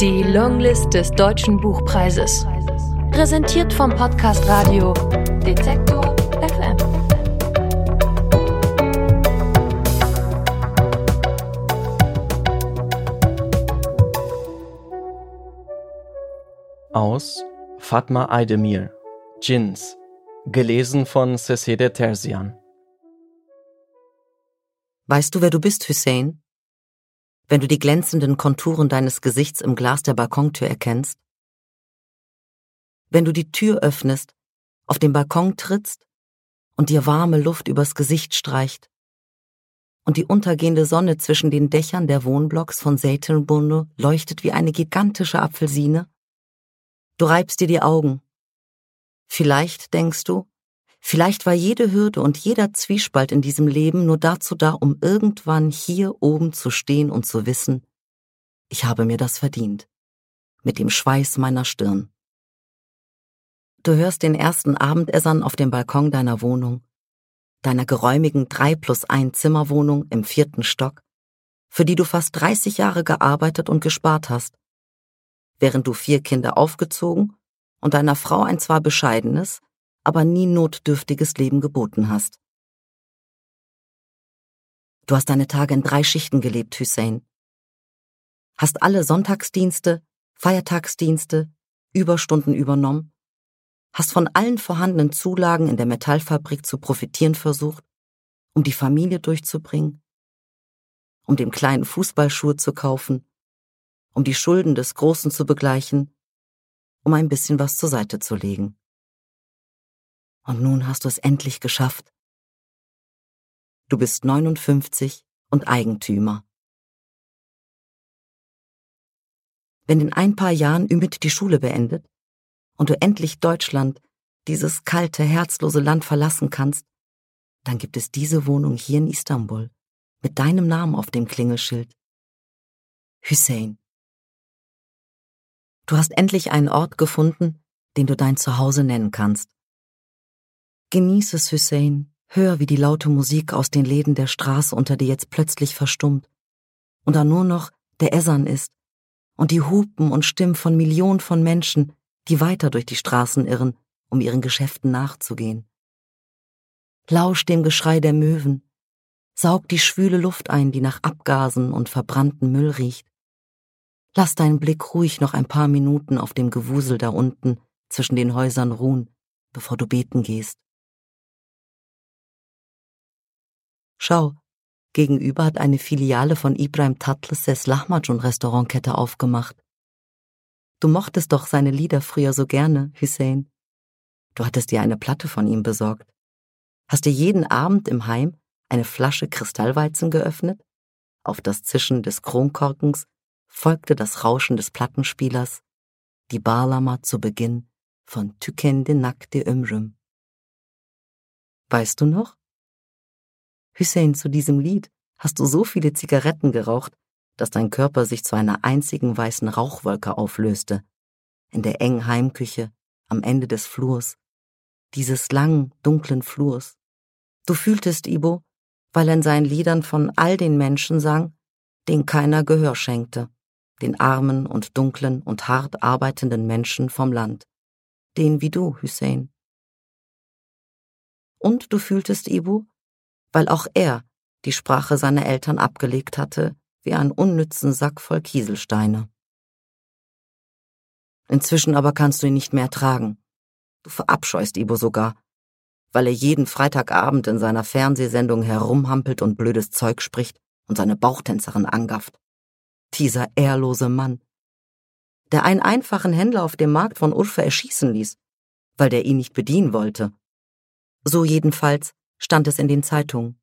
Die Longlist des Deutschen Buchpreises. Präsentiert vom Podcast Radio Detektor FM. Aus Fatma Aydemir, Jins, gelesen von Cecede Terzian. Weißt du, wer du bist, Hussein? Wenn du die glänzenden Konturen deines Gesichts im Glas der Balkontür erkennst? Wenn du die Tür öffnest, auf den Balkon trittst und dir warme Luft übers Gesicht streicht und die untergehende Sonne zwischen den Dächern der Wohnblocks von Seytelbunde leuchtet wie eine gigantische Apfelsine? Du reibst dir die Augen. Vielleicht denkst du, Vielleicht war jede Hürde und jeder Zwiespalt in diesem Leben nur dazu da, um irgendwann hier oben zu stehen und zu wissen, ich habe mir das verdient. Mit dem Schweiß meiner Stirn. Du hörst den ersten Abendessern auf dem Balkon deiner Wohnung, deiner geräumigen drei plus ein Zimmerwohnung im vierten Stock, für die du fast 30 Jahre gearbeitet und gespart hast, während du vier Kinder aufgezogen und deiner Frau ein zwar bescheidenes, aber nie notdürftiges Leben geboten hast. Du hast deine Tage in drei Schichten gelebt, Hussein. Hast alle Sonntagsdienste, Feiertagsdienste, Überstunden übernommen, hast von allen vorhandenen Zulagen in der Metallfabrik zu profitieren versucht, um die Familie durchzubringen, um dem kleinen Fußballschuhe zu kaufen, um die Schulden des Großen zu begleichen, um ein bisschen was zur Seite zu legen. Und nun hast du es endlich geschafft. Du bist 59 und Eigentümer. Wenn in ein paar Jahren Ümit die Schule beendet und du endlich Deutschland, dieses kalte, herzlose Land verlassen kannst, dann gibt es diese Wohnung hier in Istanbul mit deinem Namen auf dem Klingelschild. Hussein. Du hast endlich einen Ort gefunden, den du dein Zuhause nennen kannst. Genieß es, Hussein. Hör, wie die laute Musik aus den Läden der Straße unter dir jetzt plötzlich verstummt. Und da nur noch der Essan ist und die Hupen und Stimmen von Millionen von Menschen, die weiter durch die Straßen irren, um ihren Geschäften nachzugehen. Lausch dem Geschrei der Möwen, saug die schwüle Luft ein, die nach Abgasen und verbrannten Müll riecht. Lass deinen Blick ruhig noch ein paar Minuten auf dem Gewusel da unten zwischen den Häusern ruhen, bevor du beten gehst. Schau, gegenüber hat eine Filiale von Ibrahim Tatlis Ses Lahmacun Restaurantkette aufgemacht. Du mochtest doch seine Lieder früher so gerne, Hussein. Du hattest dir eine Platte von ihm besorgt. Hast dir jeden Abend im Heim eine Flasche Kristallweizen geöffnet? Auf das Zischen des Kronkorkens folgte das Rauschen des Plattenspielers, die Barlama zu Beginn von Tükende Nakte Ömrüm. Weißt du noch? Hussein, zu diesem Lied hast du so viele Zigaretten geraucht, dass dein Körper sich zu einer einzigen weißen Rauchwolke auflöste. In der engen Heimküche, am Ende des Flurs, dieses langen, dunklen Flurs. Du fühltest Ibo, weil er in seinen Liedern von all den Menschen sang, denen keiner Gehör schenkte, den armen und dunklen und hart arbeitenden Menschen vom Land, den wie du, Hussein. Und du fühltest Ibo, weil auch er die Sprache seiner Eltern abgelegt hatte, wie einen unnützen Sack voll Kieselsteine. Inzwischen aber kannst du ihn nicht mehr tragen. Du verabscheust Ibo sogar, weil er jeden Freitagabend in seiner Fernsehsendung herumhampelt und blödes Zeug spricht und seine Bauchtänzerin angafft. Dieser ehrlose Mann, der einen einfachen Händler auf dem Markt von Urfa erschießen ließ, weil der ihn nicht bedienen wollte. So jedenfalls stand es in den Zeitungen.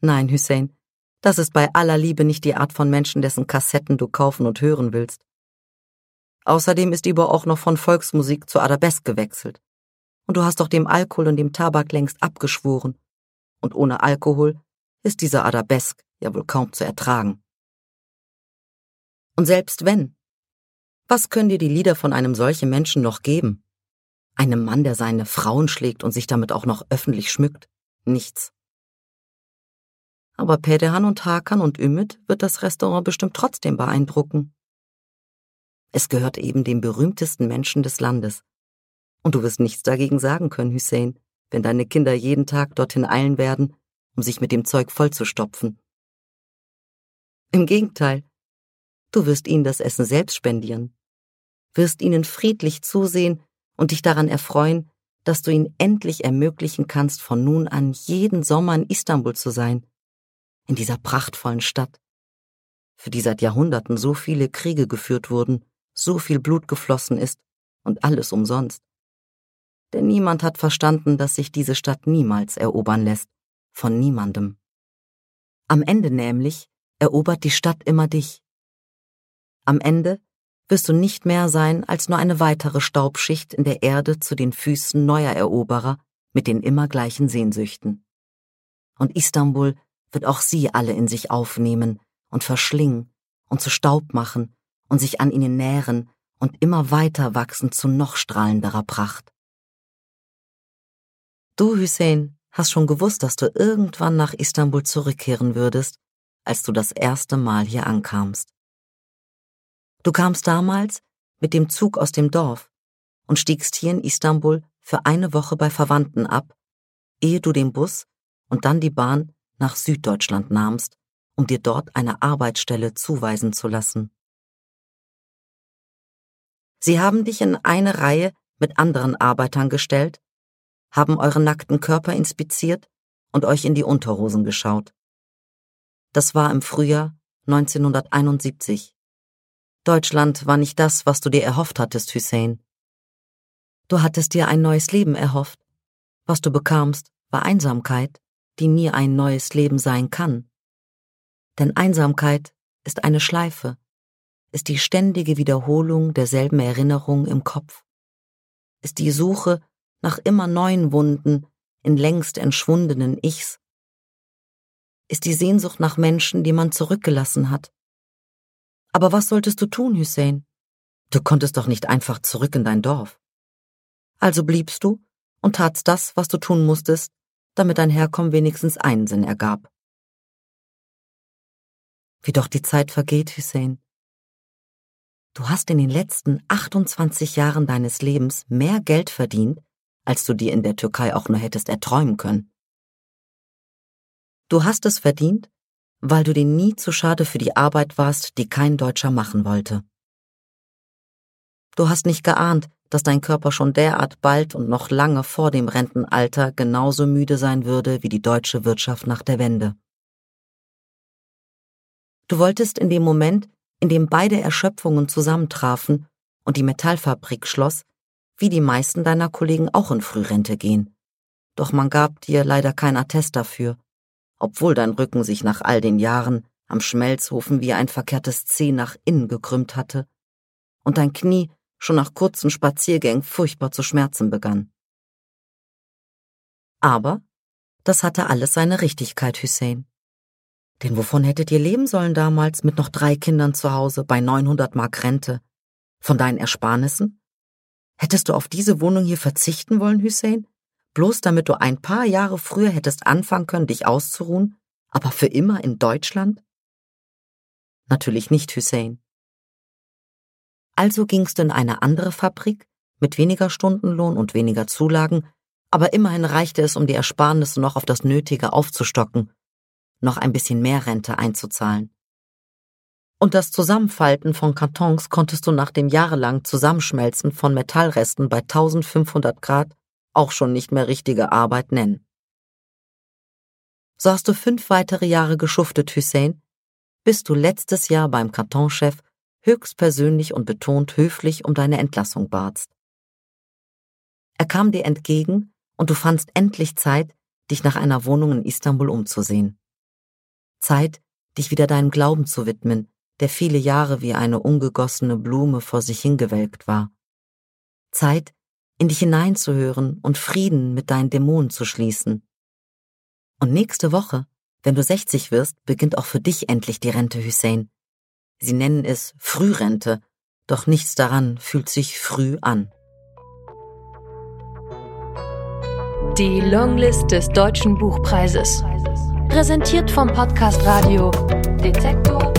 Nein, Hussein, das ist bei aller Liebe nicht die Art von Menschen, dessen Kassetten du kaufen und hören willst. Außerdem ist Ibo auch noch von Volksmusik zu Arabesk gewechselt. Und du hast doch dem Alkohol und dem Tabak längst abgeschworen. Und ohne Alkohol ist dieser Arabesk ja wohl kaum zu ertragen. Und selbst wenn, was können dir die Lieder von einem solchen Menschen noch geben? Einem Mann, der seine Frauen schlägt und sich damit auch noch öffentlich schmückt? Nichts. Aber Pedehan und Hakan und Ümit wird das Restaurant bestimmt trotzdem beeindrucken. Es gehört eben dem berühmtesten Menschen des Landes. Und du wirst nichts dagegen sagen können, Hussein, wenn deine Kinder jeden Tag dorthin eilen werden, um sich mit dem Zeug vollzustopfen. Im Gegenteil, du wirst ihnen das Essen selbst spendieren, wirst ihnen friedlich zusehen und dich daran erfreuen, dass du ihnen endlich ermöglichen kannst, von nun an jeden Sommer in Istanbul zu sein, in dieser prachtvollen Stadt, für die seit Jahrhunderten so viele Kriege geführt wurden, so viel Blut geflossen ist und alles umsonst. Denn niemand hat verstanden, dass sich diese Stadt niemals erobern lässt, von niemandem. Am Ende nämlich erobert die Stadt immer dich. Am Ende wirst du nicht mehr sein als nur eine weitere Staubschicht in der Erde zu den Füßen neuer Eroberer mit den immer gleichen Sehnsüchten. Und Istanbul wird auch sie alle in sich aufnehmen und verschlingen und zu Staub machen und sich an ihnen nähren und immer weiter wachsen zu noch strahlenderer Pracht. Du, Hussein, hast schon gewusst, dass du irgendwann nach Istanbul zurückkehren würdest, als du das erste Mal hier ankamst. Du kamst damals mit dem Zug aus dem Dorf und stiegst hier in Istanbul für eine Woche bei Verwandten ab, ehe du den Bus und dann die Bahn nach Süddeutschland nahmst, um dir dort eine Arbeitsstelle zuweisen zu lassen. Sie haben dich in eine Reihe mit anderen Arbeitern gestellt, haben euren nackten Körper inspiziert und euch in die Unterhosen geschaut. Das war im Frühjahr 1971. Deutschland war nicht das, was du dir erhofft hattest, Hussein. Du hattest dir ein neues Leben erhofft. Was du bekamst, war Einsamkeit, die nie ein neues Leben sein kann. Denn Einsamkeit ist eine Schleife, ist die ständige Wiederholung derselben Erinnerung im Kopf, ist die Suche nach immer neuen Wunden in längst entschwundenen Ichs, ist die Sehnsucht nach Menschen, die man zurückgelassen hat. Aber was solltest du tun, Hussein? Du konntest doch nicht einfach zurück in dein Dorf. Also bliebst du und tatst das, was du tun musstest, damit dein Herkommen wenigstens einen Sinn ergab. Wie doch die Zeit vergeht, Hussein. Du hast in den letzten 28 Jahren deines Lebens mehr Geld verdient, als du dir in der Türkei auch nur hättest erträumen können. Du hast es verdient, weil du dir nie zu schade für die Arbeit warst, die kein Deutscher machen wollte. Du hast nicht geahnt, dass dein Körper schon derart bald und noch lange vor dem Rentenalter genauso müde sein würde wie die deutsche Wirtschaft nach der Wende. Du wolltest in dem Moment, in dem beide Erschöpfungen zusammentrafen und die Metallfabrik schloss, wie die meisten deiner Kollegen auch in Frührente gehen. Doch man gab dir leider kein Attest dafür, obwohl dein Rücken sich nach all den Jahren am Schmelzofen wie ein verkehrtes Zeh nach innen gekrümmt hatte und dein Knie schon nach kurzen Spaziergängen furchtbar zu schmerzen begann. Aber das hatte alles seine Richtigkeit, Hussein. Denn wovon hättet ihr leben sollen damals mit noch drei Kindern zu Hause bei 900 Mark Rente? Von deinen Ersparnissen? Hättest du auf diese Wohnung hier verzichten wollen, Hussein? Bloß damit du ein paar Jahre früher hättest anfangen können, dich auszuruhen, aber für immer in Deutschland? Natürlich nicht, Hussein. Also gingst du in eine andere Fabrik mit weniger Stundenlohn und weniger Zulagen, aber immerhin reichte es, um die Ersparnisse noch auf das Nötige aufzustocken noch ein bisschen mehr Rente einzuzahlen. Und das Zusammenfalten von Kartons konntest du nach dem jahrelang Zusammenschmelzen von Metallresten bei 1500 Grad auch schon nicht mehr richtige Arbeit nennen. So hast du fünf weitere Jahre geschuftet, Hussein, bis du letztes Jahr beim Kartonchef höchstpersönlich und betont höflich um deine Entlassung batst. Er kam dir entgegen und du fandst endlich Zeit, dich nach einer Wohnung in Istanbul umzusehen. Zeit, dich wieder deinem Glauben zu widmen, der viele Jahre wie eine ungegossene Blume vor sich hingewelkt war. Zeit, in dich hineinzuhören und Frieden mit deinen Dämonen zu schließen. Und nächste Woche, wenn du 60 wirst, beginnt auch für dich endlich die Rente, Hussein. Sie nennen es Frührente, doch nichts daran fühlt sich früh an. Die Longlist des Deutschen Buchpreises Präsentiert vom Podcast Radio Detektor